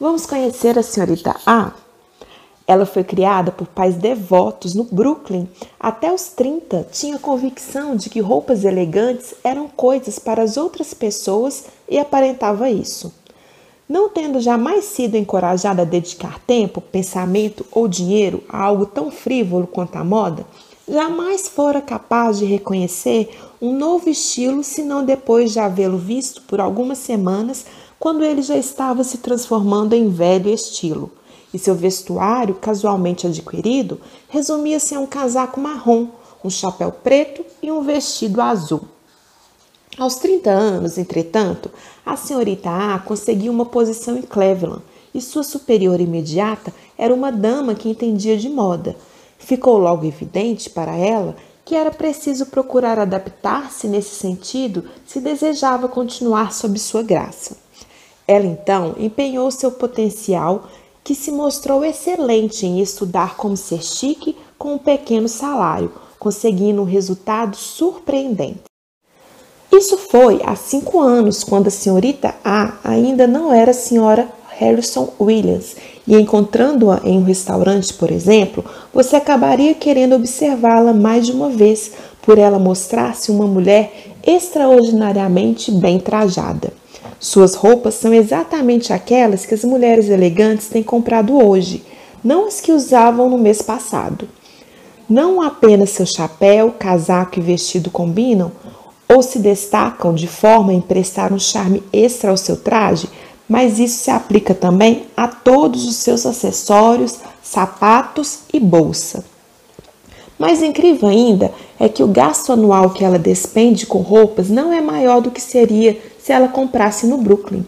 Vamos conhecer a senhorita A? Ela foi criada por pais devotos no Brooklyn. Até os 30, tinha convicção de que roupas elegantes eram coisas para as outras pessoas e aparentava isso. Não tendo jamais sido encorajada a dedicar tempo, pensamento ou dinheiro a algo tão frívolo quanto a moda, jamais fora capaz de reconhecer um novo estilo senão depois de havê-lo visto por algumas semanas, quando ele já estava se transformando em velho estilo e seu vestuário, casualmente adquirido, resumia-se a um casaco marrom, um chapéu preto e um vestido azul. Aos 30 anos, entretanto, a senhorita A conseguiu uma posição em Cleveland e sua superior imediata era uma dama que entendia de moda. Ficou logo evidente para ela que era preciso procurar adaptar-se nesse sentido se desejava continuar sob sua graça. Ela então empenhou seu potencial que se mostrou excelente em estudar como ser chique com um pequeno salário, conseguindo um resultado surpreendente. Isso foi há cinco anos, quando a senhorita A ainda não era a senhora Harrison Williams, e encontrando-a em um restaurante, por exemplo, você acabaria querendo observá-la mais de uma vez, por ela mostrar-se uma mulher extraordinariamente bem trajada. Suas roupas são exatamente aquelas que as mulheres elegantes têm comprado hoje, não as que usavam no mês passado. Não apenas seu chapéu, casaco e vestido combinam ou se destacam de forma a emprestar um charme extra ao seu traje, mas isso se aplica também a todos os seus acessórios, sapatos e bolsa. Mais incrível ainda é que o gasto anual que ela despende com roupas não é maior do que seria se ela comprasse no Brooklyn.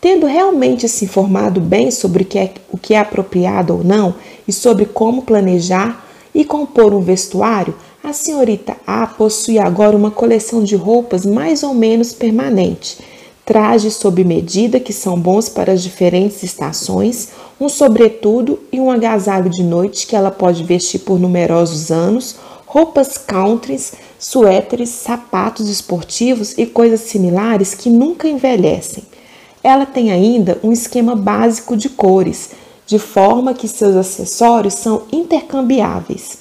Tendo realmente se informado bem sobre o que, é, o que é apropriado ou não e sobre como planejar e compor um vestuário, a senhorita A possui agora uma coleção de roupas mais ou menos permanente. Trajes sob medida que são bons para as diferentes estações, um sobretudo e um agasalho de noite que ela pode vestir por numerosos anos, roupas countries, suéteres, sapatos esportivos e coisas similares que nunca envelhecem. Ela tem ainda um esquema básico de cores, de forma que seus acessórios são intercambiáveis.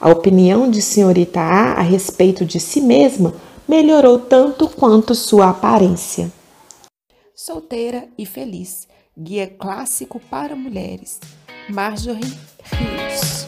A opinião de senhorita A a respeito de si mesma melhorou tanto quanto sua aparência. Solteira e feliz, guia clássico para mulheres. Marjorie Rios